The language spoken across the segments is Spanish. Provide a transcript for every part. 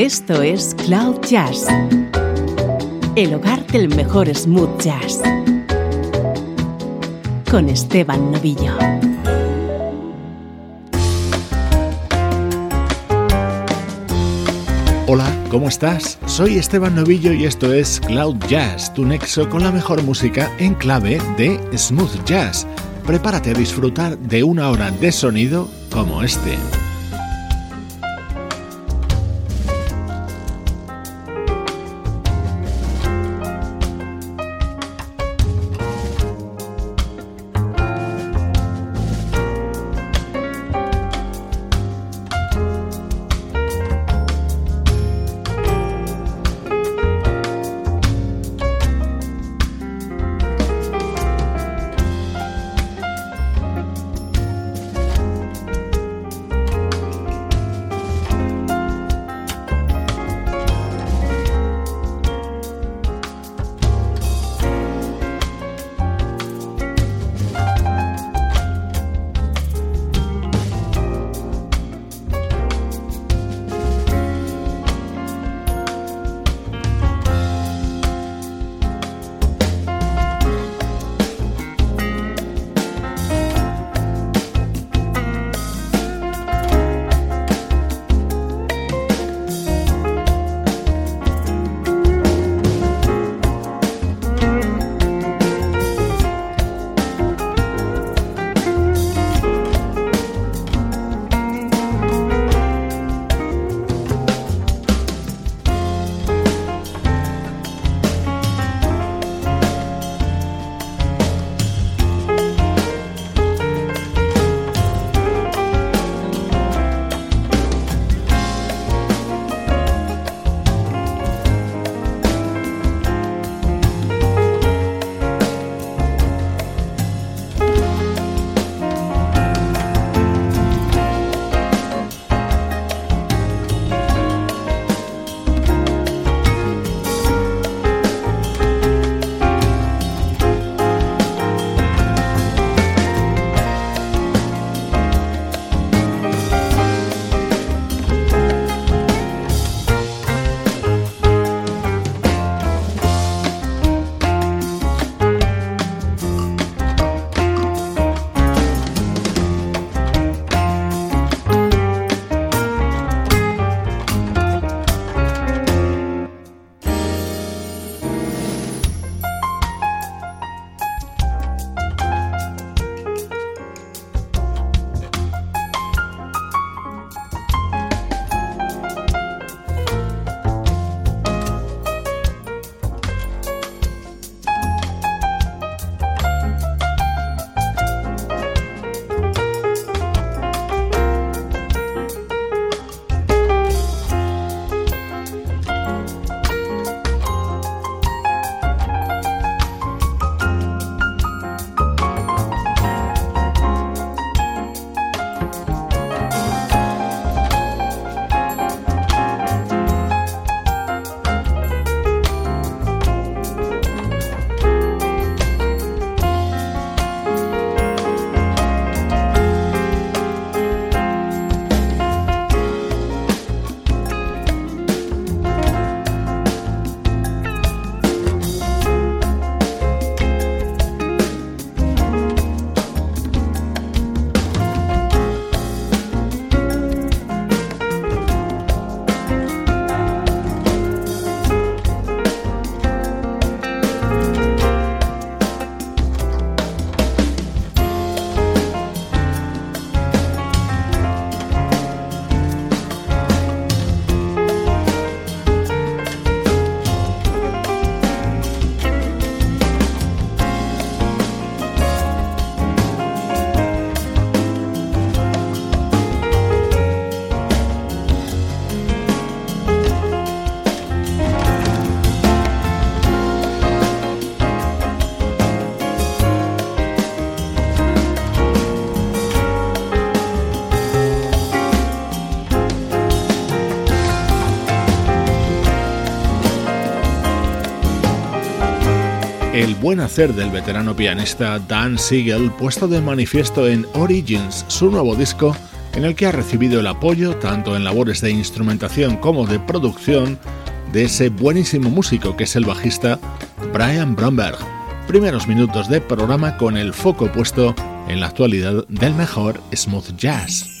Esto es Cloud Jazz, el hogar del mejor smooth jazz, con Esteban Novillo. Hola, ¿cómo estás? Soy Esteban Novillo y esto es Cloud Jazz, tu nexo con la mejor música en clave de smooth jazz. Prepárate a disfrutar de una hora de sonido como este. Buen hacer del veterano pianista Dan Siegel puesto de manifiesto en Origins, su nuevo disco en el que ha recibido el apoyo tanto en labores de instrumentación como de producción de ese buenísimo músico que es el bajista Brian Bromberg. Primeros minutos de programa con el foco puesto en la actualidad del mejor smooth jazz.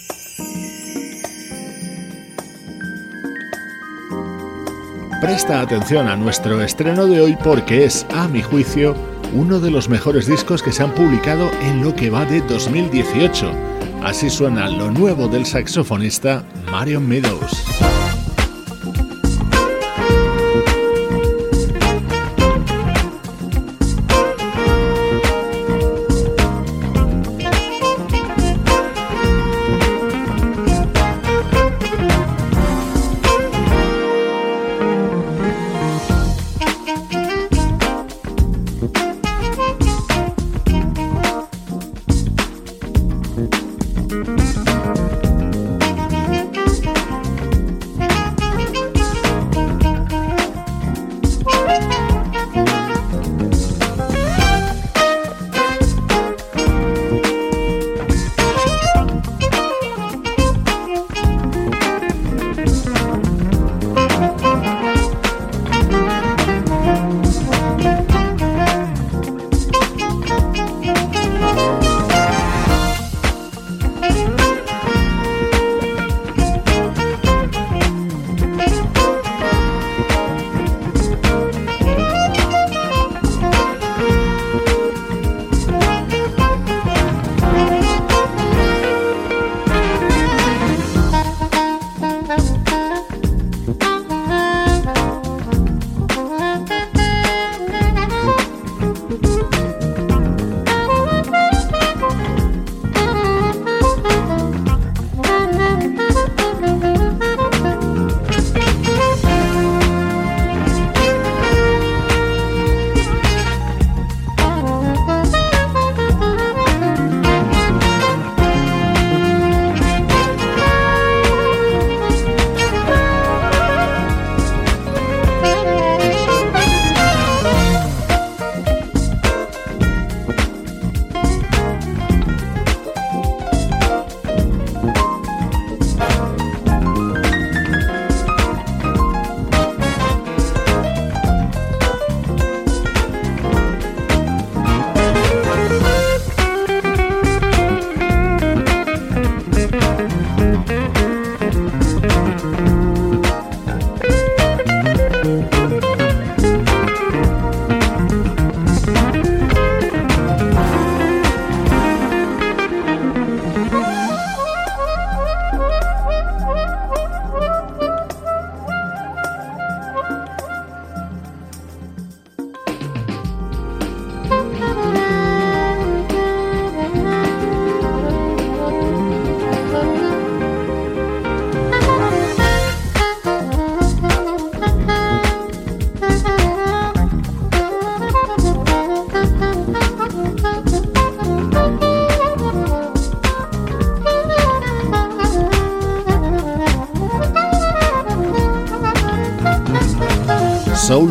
Presta atención a nuestro estreno de hoy porque es, a mi juicio, uno de los mejores discos que se han publicado en lo que va de 2018. Así suena lo nuevo del saxofonista Marion Meadows.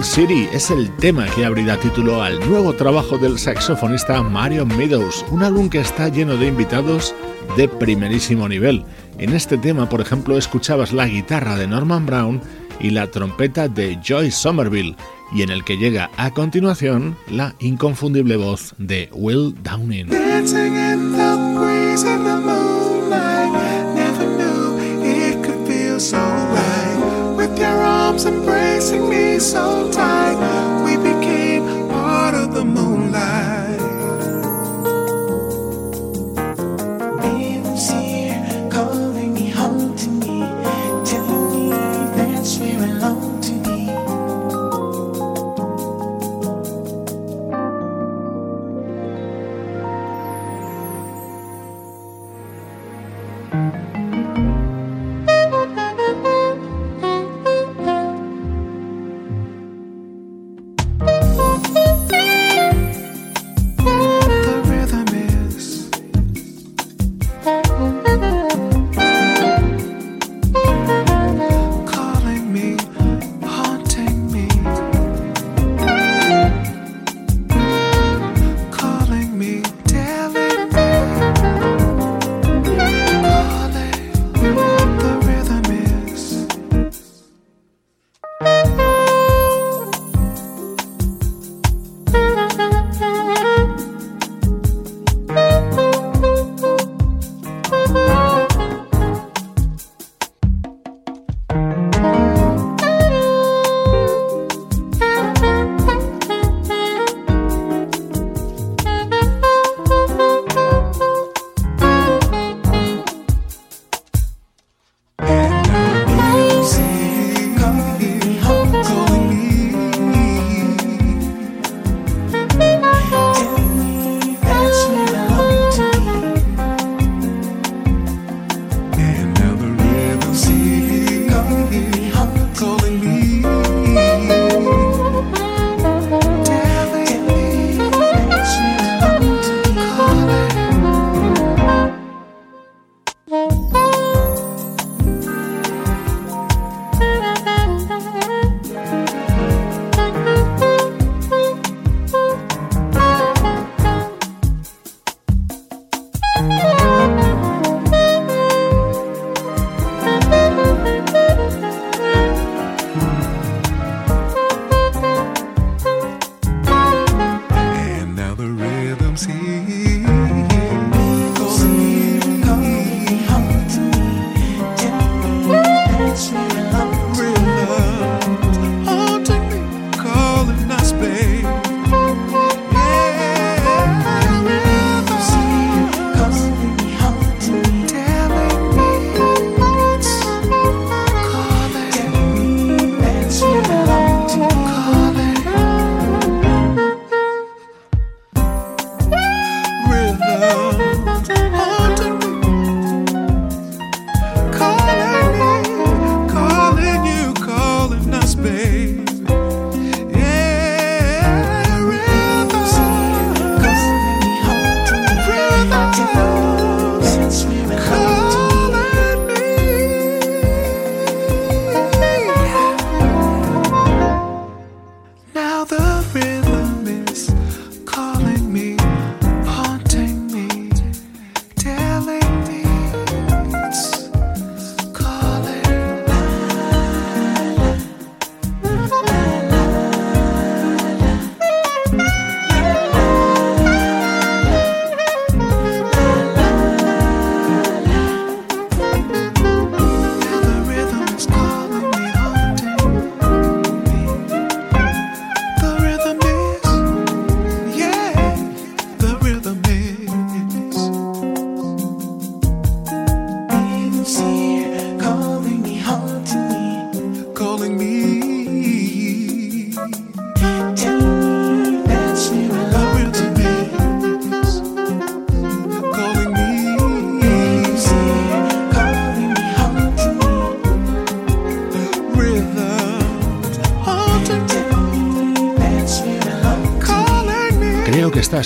City es el tema que abrirá título al nuevo trabajo del saxofonista Mario Meadows, un álbum que está lleno de invitados de primerísimo nivel. En este tema, por ejemplo, escuchabas la guitarra de Norman Brown y la trompeta de Joy Somerville, y en el que llega a continuación la inconfundible voz de Will Downing. Embracing me so tight.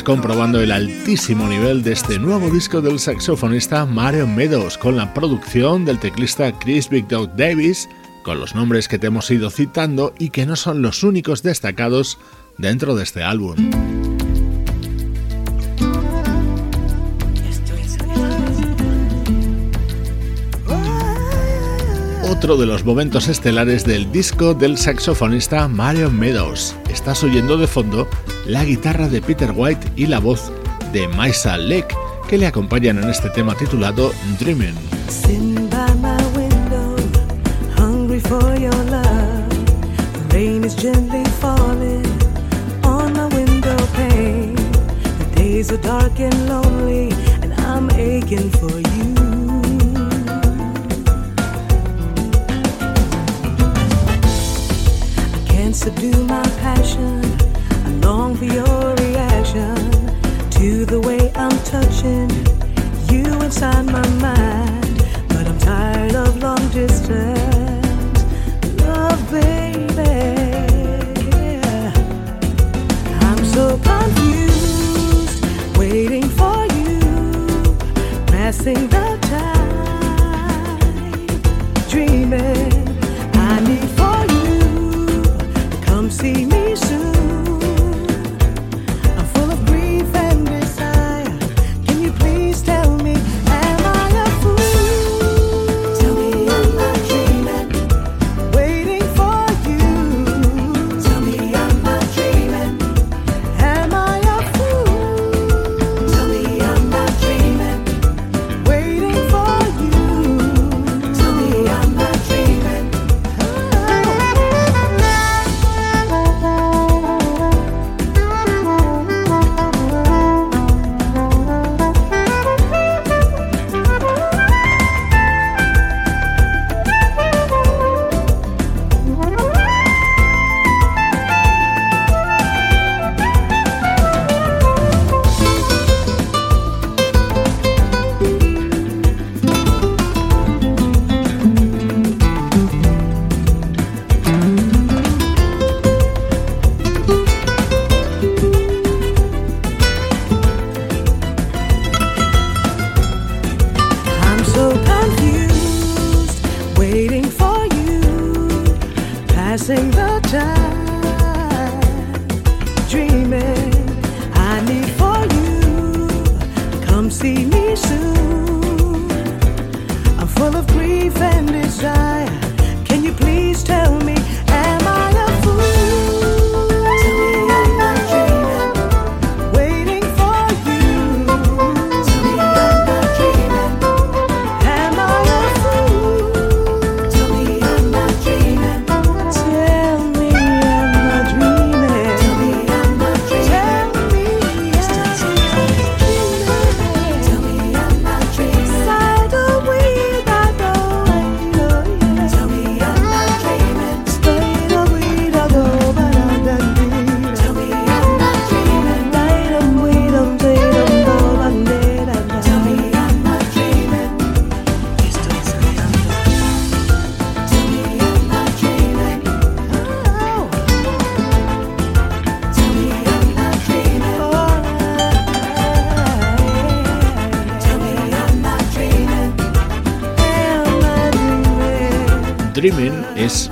Comprobando el altísimo nivel de este nuevo disco del saxofonista Mario Meadows con la producción del teclista Chris Big Dog Davis, con los nombres que te hemos ido citando y que no son los únicos destacados dentro de este álbum. Otro de los momentos estelares del disco del saxofonista Mario Meadows. Estás oyendo de fondo la guitarra de Peter White y la voz de Maisa Leck, que le acompañan en este tema titulado Dreaming. Subdue my passion. I long for your reaction to the way I'm touching you inside my mind. But I'm tired of long distance, love, baby. I'm so confused, waiting for you, passing the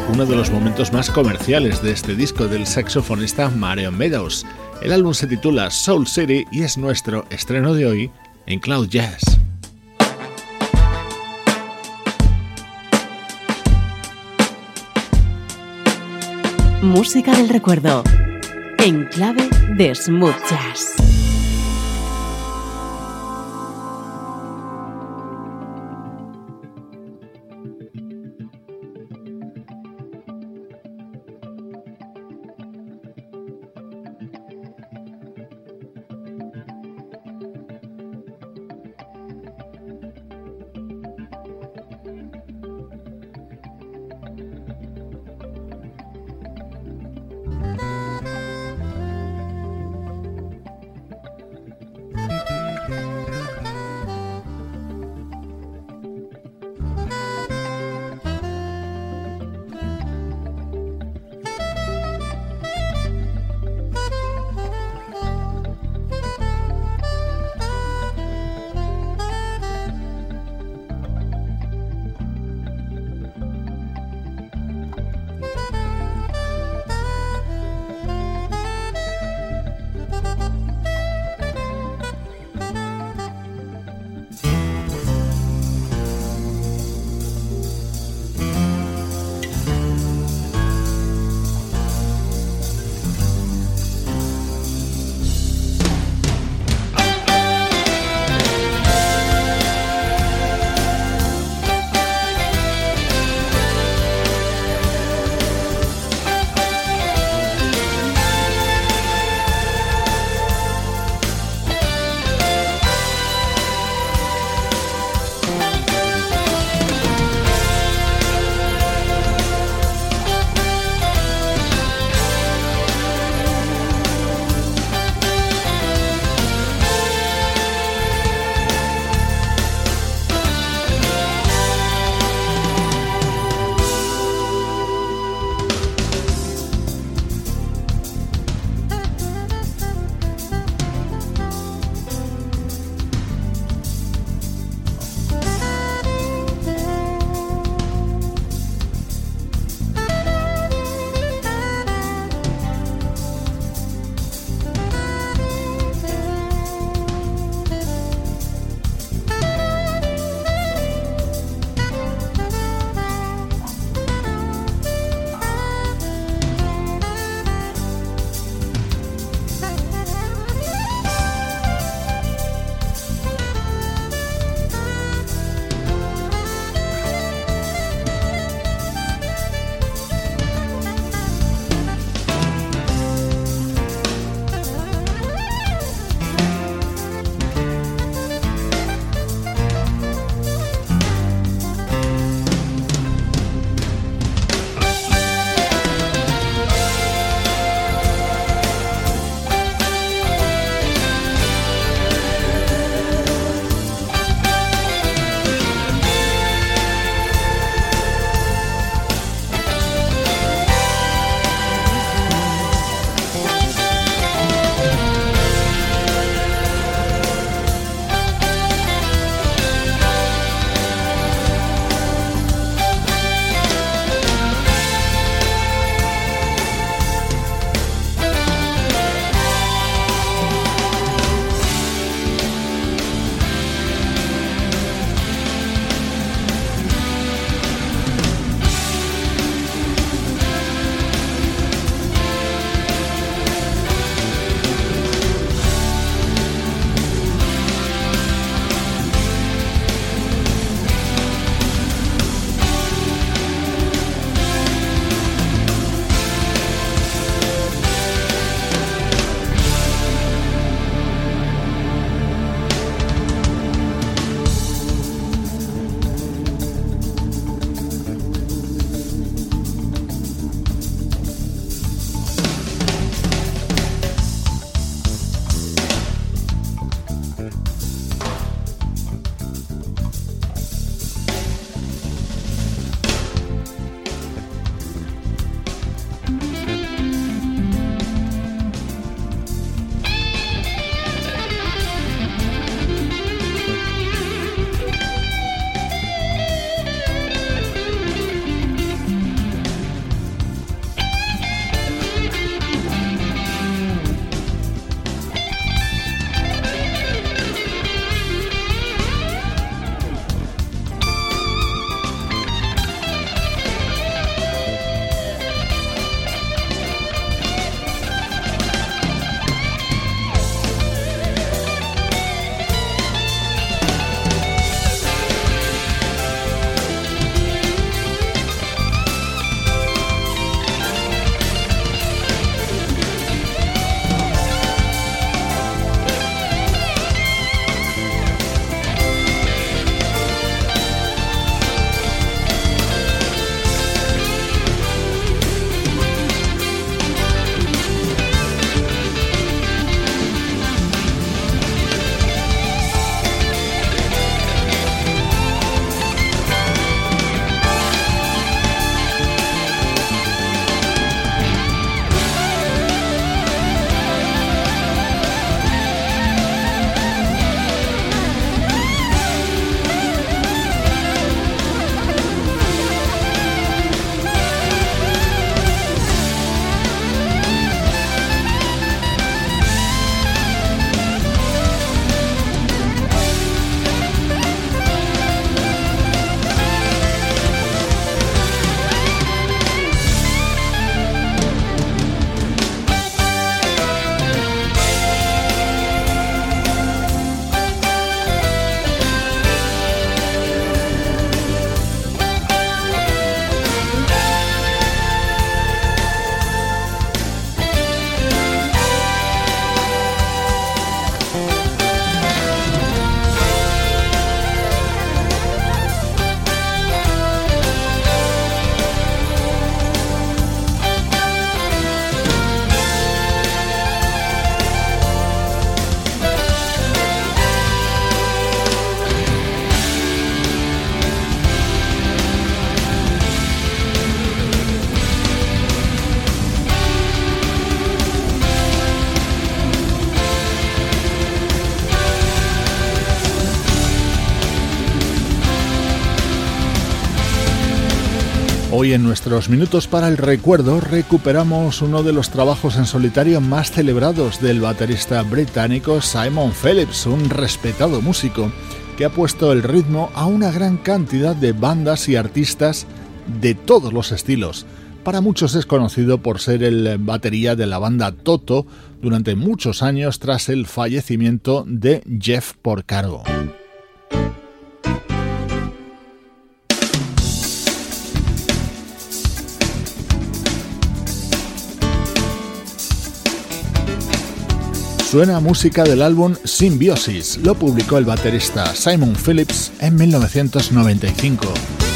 uno de los momentos más comerciales de este disco del saxofonista Mario Meadows. El álbum se titula Soul City y es nuestro estreno de hoy en Cloud Jazz. Música del recuerdo en clave de smooth jazz. Hoy en nuestros minutos para el recuerdo recuperamos uno de los trabajos en solitario más celebrados del baterista británico Simon Phillips, un respetado músico que ha puesto el ritmo a una gran cantidad de bandas y artistas de todos los estilos. Para muchos es conocido por ser el batería de la banda Toto durante muchos años tras el fallecimiento de Jeff Porcaro. Suena música del álbum Symbiosis, lo publicó el baterista Simon Phillips en 1995.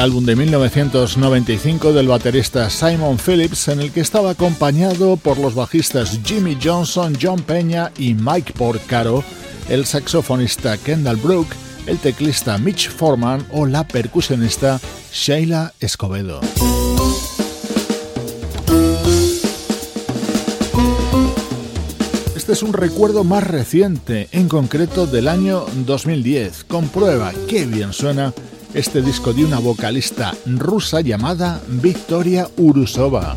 El álbum de 1995 del baterista Simon Phillips en el que estaba acompañado por los bajistas Jimmy Johnson, John Peña y Mike Porcaro, el saxofonista Kendall Brook, el teclista Mitch Foreman o la percusionista Sheila Escobedo. Este es un recuerdo más reciente, en concreto del año 2010. Comprueba qué bien suena este disco de una vocalista rusa llamada Victoria Urusova.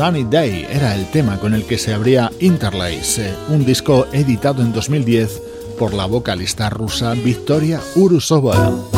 Sunny Day era el tema con el que se abría Interlace, un disco editado en 2010 por la vocalista rusa Victoria Urusova.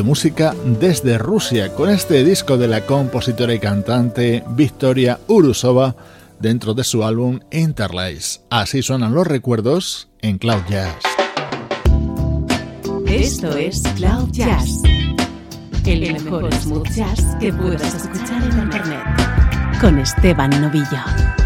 Música desde Rusia con este disco de la compositora y cantante Victoria Urusova dentro de su álbum Interlace. Así suenan los recuerdos en Cloud Jazz. Esto es Cloud Jazz, el mejor smooth jazz que puedas escuchar en Internet, con Esteban Novillo.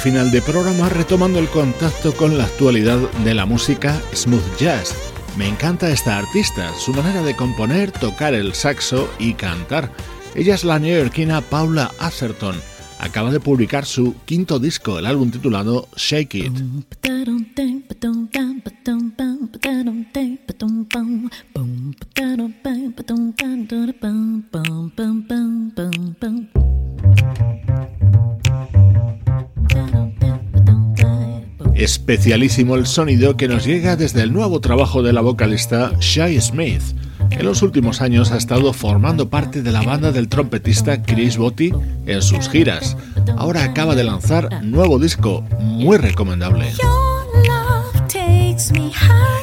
Final de programa retomando el contacto con la actualidad de la música smooth jazz. Me encanta esta artista, su manera de componer, tocar el saxo y cantar. Ella es la neoyorquina Paula Atherton. Acaba de publicar su quinto disco, el álbum titulado Shake It. Especialísimo el sonido que nos llega desde el nuevo trabajo de la vocalista Shai Smith. En los últimos años ha estado formando parte de la banda del trompetista Chris Botti en sus giras. Ahora acaba de lanzar nuevo disco, muy recomendable. just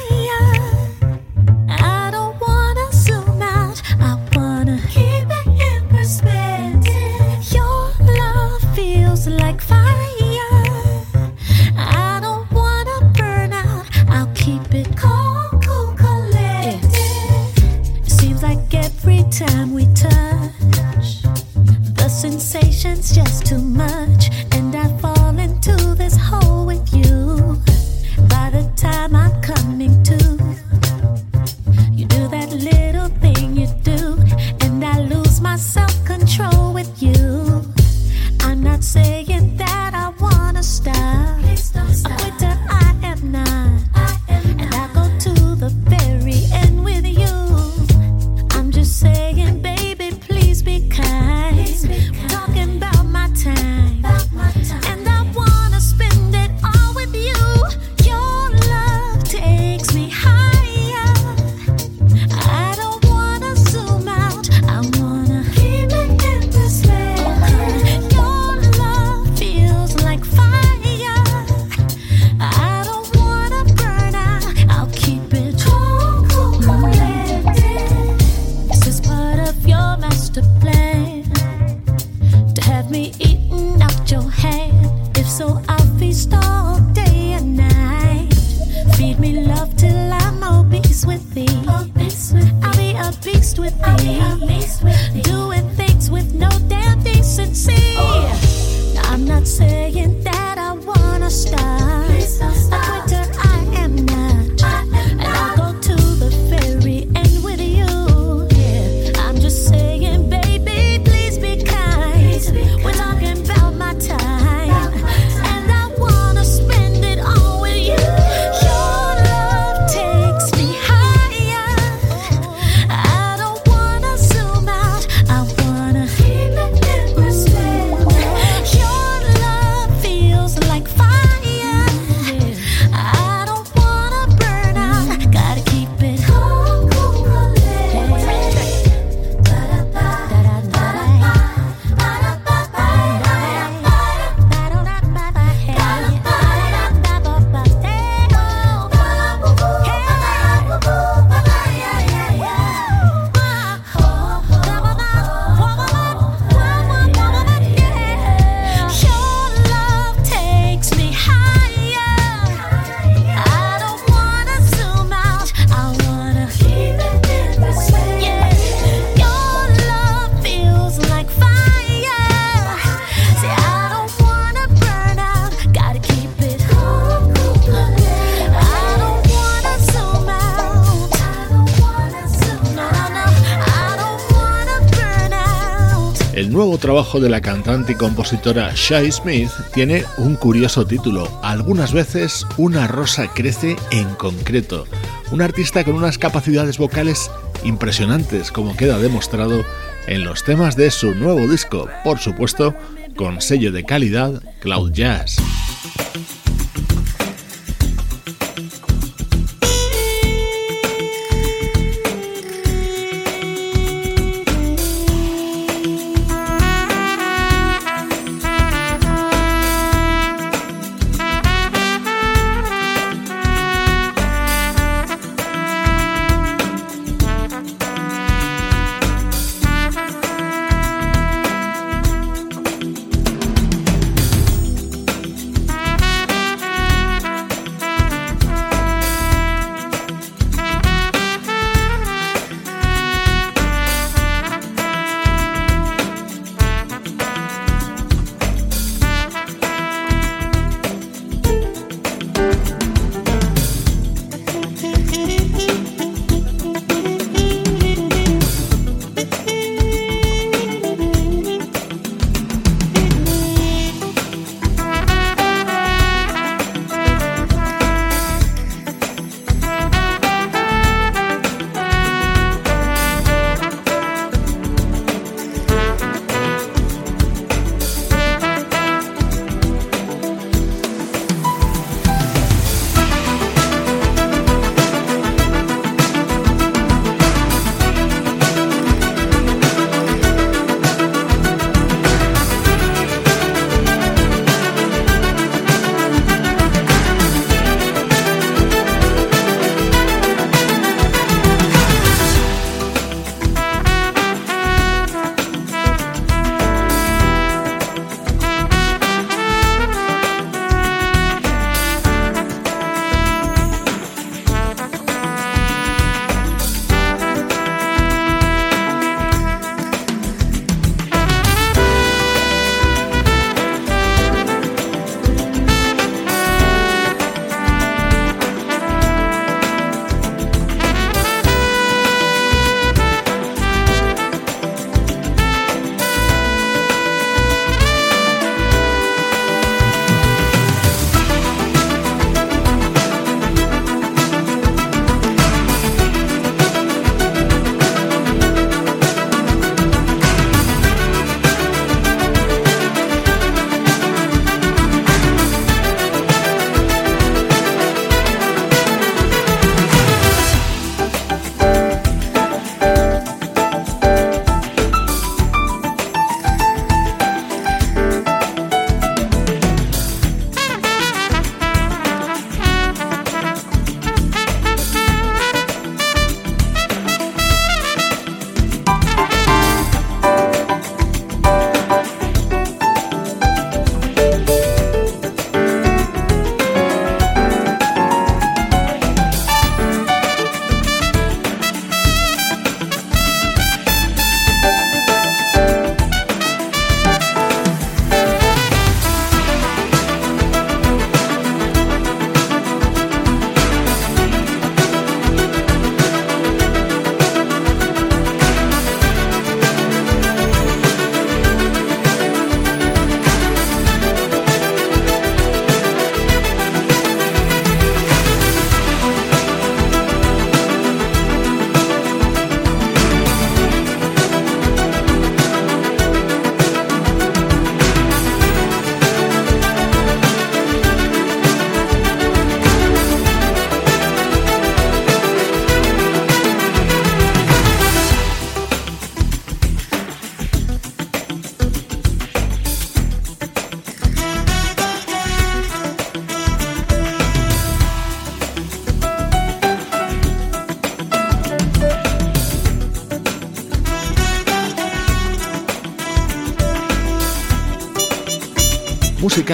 trabajo de la cantante y compositora Shai Smith tiene un curioso título. Algunas veces una rosa crece en concreto. Un artista con unas capacidades vocales impresionantes, como queda demostrado en los temas de su nuevo disco, por supuesto, con sello de calidad Cloud Jazz.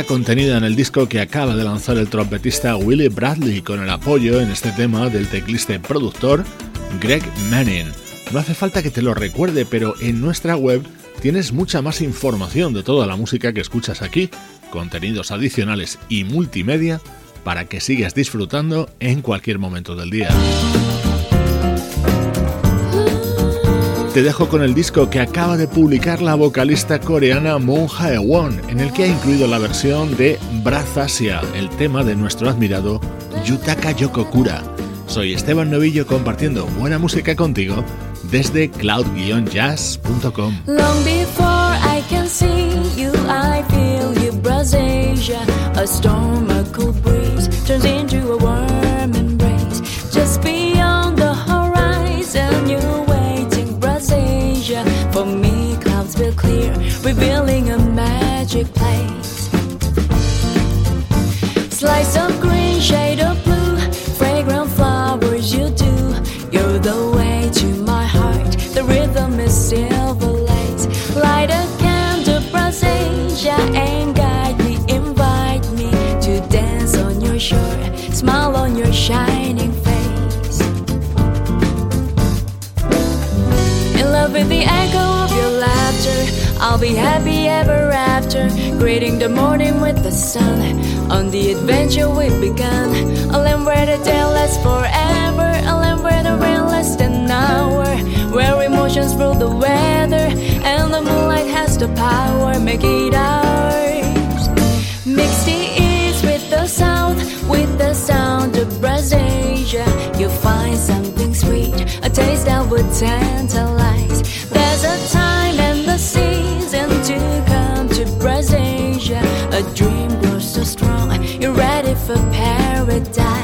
Contenida en el disco que acaba de lanzar el trompetista Willie Bradley con el apoyo en este tema del teclista y productor Greg Manning. No hace falta que te lo recuerde, pero en nuestra web tienes mucha más información de toda la música que escuchas aquí, contenidos adicionales y multimedia para que sigas disfrutando en cualquier momento del día. Te dejo con el disco que acaba de publicar la vocalista coreana Moon Hae-won, en el que ha incluido la versión de Brazasia, el tema de nuestro admirado Yutaka Yokokura. Soy Esteban Novillo compartiendo buena música contigo desde cloud-jazz.com. Long before I can see you, I feel you. A storm, twice I'll be happy ever after, greeting the morning with the sun. On the adventure we've begun, a land where the day lasts forever, a land where the rain lasts an hour, where emotions rule the weather, and the moonlight has the power, make it ours. Mix the east with the south, with the sound of Brazasia, you'll find something sweet, a taste that would tantalize. A dream grows so strong, you're ready for paradise.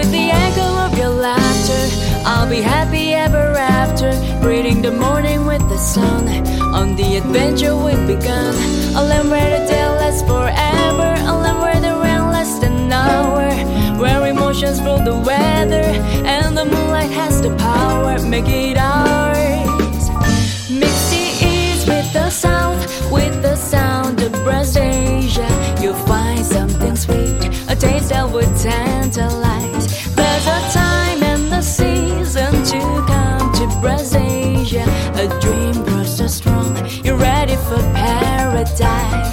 with the echo of your laughter. I'll be happy ever after, greeting the morning with the sun. On the adventure we've begun, a land where the day lasts forever, a land where the rain lasts an hour, where emotions rule the weather, and the moonlight has the power, make it ours. Mix the east with the south, with the sound of Brass Asia, you'll find something sweet, a taste that would tantalize. La